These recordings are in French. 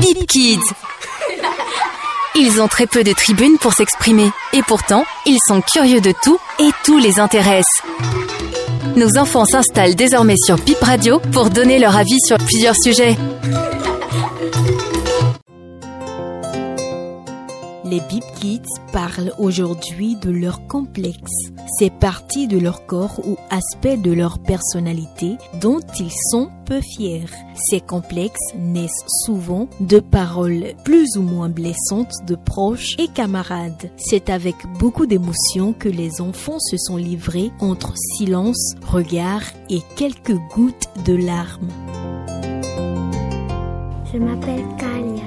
Bip Kids. Ils ont très peu de tribunes pour s'exprimer et pourtant, ils sont curieux de tout et tout les intéresse. Nos enfants s'installent désormais sur Bip Radio pour donner leur avis sur plusieurs sujets. Les Bip Kids parlent aujourd'hui de leur complexe, ces parties de leur corps ou aspects de leur personnalité dont ils sont peu fiers. Ces complexes naissent souvent de paroles plus ou moins blessantes de proches et camarades. C'est avec beaucoup d'émotion que les enfants se sont livrés entre silence, regard et quelques gouttes de larmes. Je m'appelle Kalia.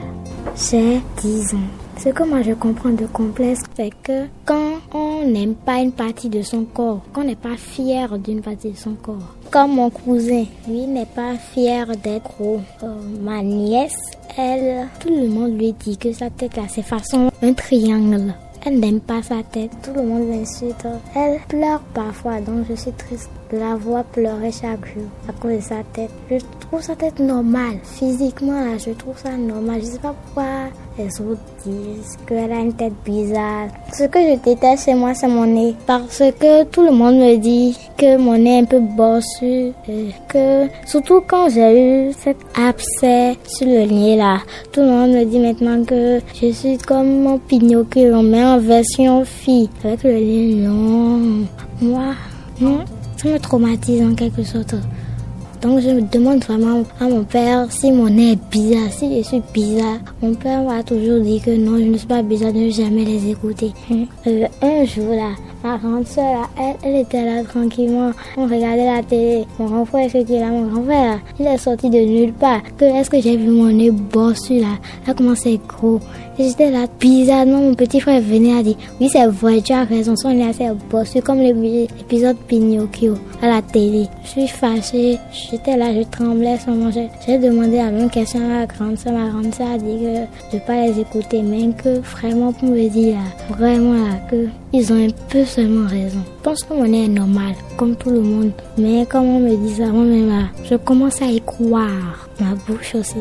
J'ai 10 ans. Ce que moi je comprends de complexe, c'est que quand on n'aime pas une partie de son corps, qu'on n'est pas fier d'une partie de son corps. Comme mon cousin, lui n'est pas fier d'être gros. Euh, ma nièce, elle, tout le monde lui dit que sa tête a ses façons un triangle. Elle n'aime pas sa tête, tout le monde l'insulte. Elle pleure parfois, donc je suis triste la voir pleurer chaque jour à cause de sa tête. Je trouve sa tête normale. Physiquement, là, je trouve ça normal. Je sais pas pourquoi les autres disent qu'elle a une tête bizarre. Ce que je déteste chez moi, c'est mon nez. Parce que tout le monde me dit que mon nez est un peu bossu. Et que, surtout quand j'ai eu cet abcès sur le nez là, tout le monde me dit maintenant que je suis comme mon Pinocchio, mais en version fille. Avec le nez long. Moi, non, me traumatise en quelque sorte. Donc je me demande vraiment à mon père si mon nez est bizarre, si je suis bizarre. Mon père m'a toujours dit que non, je ne suis pas bizarre, de ne jamais les écouter. Euh, un jour là, ma grande soeur elle, elle, était là tranquillement, on regardait la télé. Mon grand frère, ce qui est là, mon grand frère, il est sorti de nulle part. Que est-ce que j'ai vu mon nez bossu là, là comment c'est gros. J'étais là bizarrement, mon petit frère venait à dire, oui c'est vrai, tu as raison, son nez assez bossu comme l'épisode Pinocchio à la télé. Je suis fâchée, j'étais là, je tremblais sans manger. J'ai demandé la même question à ma grande soeur. Ma grande soeur a dit que de pas les écouter, mais que vraiment pour me dire là, vraiment là, que ils ont un peu seulement raison. Je pense que mon est normal, comme tout le monde. Mais comme on me dit ça, moi-même là, je commence à y croire. Ma bouche aussi.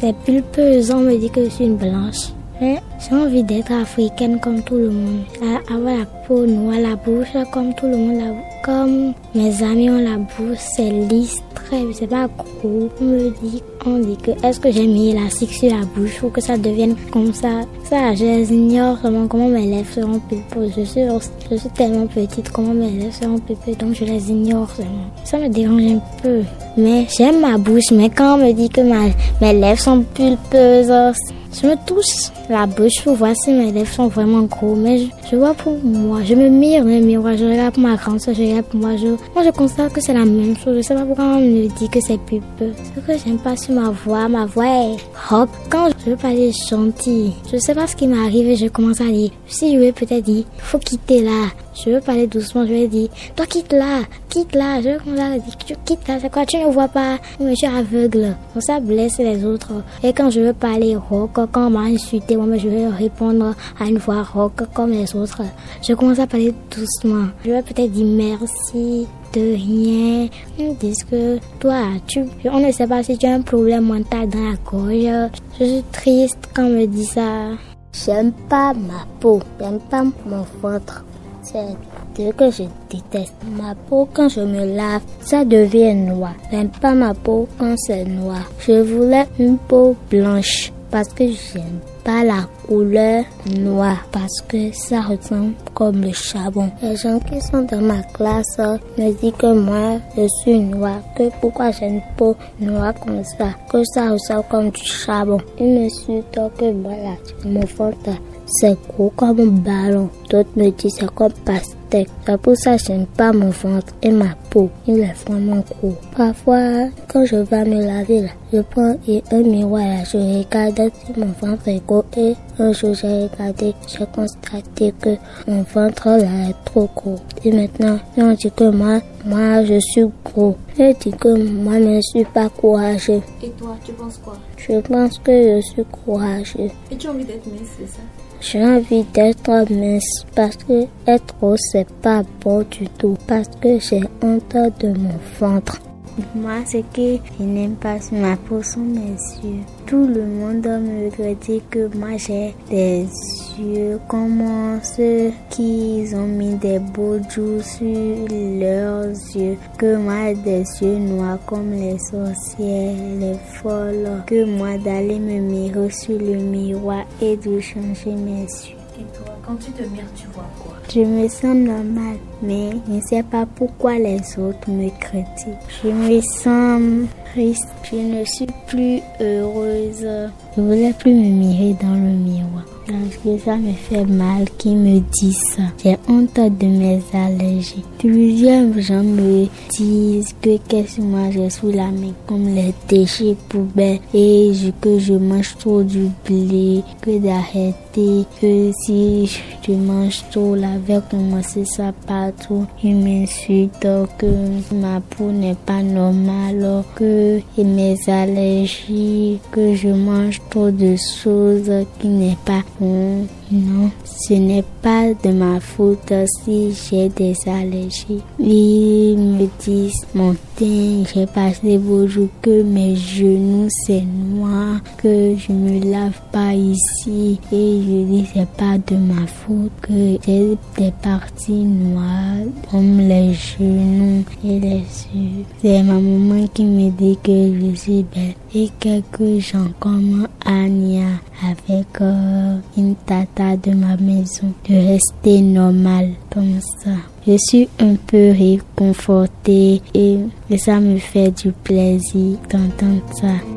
C'est pulpeuse, on me dit que je suis une blanche. Mais j'ai envie d'être africaine comme tout le monde. Avoir la peau noire, la bouche comme tout le monde. Comme mes amis ont la bouche, c'est lisse, très, c'est pas gros. On me dit, on dit que est-ce que j'ai mis élastique sur la bouche ou que ça devienne comme ça? Ça, je les ignore comment, comment mes lèvres seront pulpeuses. Je suis, je suis tellement petite, comment mes lèvres seront pulpeuses, donc je les ignore seulement. Ça me dérange un peu. Mais j'aime ma bouche, mais quand on me dit que ma, mes lèvres sont pulpeuses, je me touche la bouche pour voir si mes lèvres sont vraiment gros, mais je, je vois pour moi. Je me mire dans le miroir, je regarde pour ma grande soeur, je regarde pour moi. Je, moi, je constate que c'est la même chose. Je sais pas pourquoi on me dit que c'est plus peu. Ce que j'aime pas sur ma voix, ma voix est hop. Je veux parler gentil, je sais pas ce qui m'arrive et je commence à dire. Si je veux peut-être dire, faut quitter là. Je veux parler doucement, je vais dire, toi quitte là, quitte là. Je veux commencer à dire, tu quittes là, c'est quoi, tu ne vois pas, mais je suis aveugle. Donc ça blesse les autres. Et quand je veux parler rock, quand on m'a insulté, moi, je vais répondre à une voix rock comme les autres. Je commence à parler doucement. Je vais peut-être dire merci de rien. Me disent que toi, tu, on ne sait pas si tu as un problème mental dans la gorge. Je suis triste quand on me dit ça. J'aime pas ma peau, j'aime pas mon ventre. C'est ce que je déteste. Ma peau, quand je me lave, ça devient noir. J'aime pas ma peau quand c'est noir. Je voulais une peau blanche parce que j'aime pas la couleur noire parce que ça ressemble comme le charbon. Les gens qui sont dans ma classe me disent que moi je suis noire, que pourquoi j'ai une peau noire comme ça, que ça ressemble comme du charbon. Ils me suivent que voilà, mon ventre c'est gros comme un ballon. D'autres me disent c'est comme pastèque. C'est pour ça que j'aime pas mon ventre et ma peau. Il est vraiment gros. Parfois, quand je vais me laver, là, je prends un miroir, là, je regarde si mon ventre est gros. Et un jour, j'ai regardé, j'ai constaté que mon ventre là est trop gros. Et maintenant, on dit que moi, moi, je suis gros. Je dis que moi, je ne suis pas courageux. Et toi, tu penses quoi? Je pense que je suis courageux. Et tu as envie d'être mince, c'est ça? J'ai envie d'être mince parce que être gros c'est pas bon du tout parce que j'ai honte de mon ventre. Moi, ce que je n'aime pas ma peau sont mes yeux. Tout le monde me dit que moi j'ai des yeux comme ceux qui ont mis des beaux joues sur leurs yeux. Que moi des yeux noirs comme les sorcières, les folles. Que moi d'aller me mirer sur le miroir et de changer mes yeux. Quand tu te mires, tu vois quoi? Je me sens normale, mais je ne sais pas pourquoi les autres me critiquent. Je me sens triste, je ne suis plus heureuse. Je voulais plus me mirer dans le miroir. Parce que ça me fait mal qu'ils me disent ça. J'ai honte de mes allergies. Plusieurs gens me disent que qu'est-ce que moi j'ai sous la main, comme les déchets poubelles et que je mange trop du blé, que d'arrêter, que si je mange trop, la veille commencer ça partout. Ils m'insultent que ma peau n'est pas normale, que mes allergies, que je mange trop de choses qui n'est pas non, ce n'est pas de ma faute si j'ai des allergies. Ils me disent, mon teint, j'ai passé vos jours que mes genoux c'est noir, que je me lave pas ici. Et je dis, c'est pas de ma faute que j'ai des parties noires comme les genoux et les yeux. C'est ma maman qui me dit que je suis belle et quelques gens comme Anya avec euh, une tata de ma maison de rester normal comme ça. Je suis un peu réconfortée et, et ça me fait du plaisir d'entendre ça.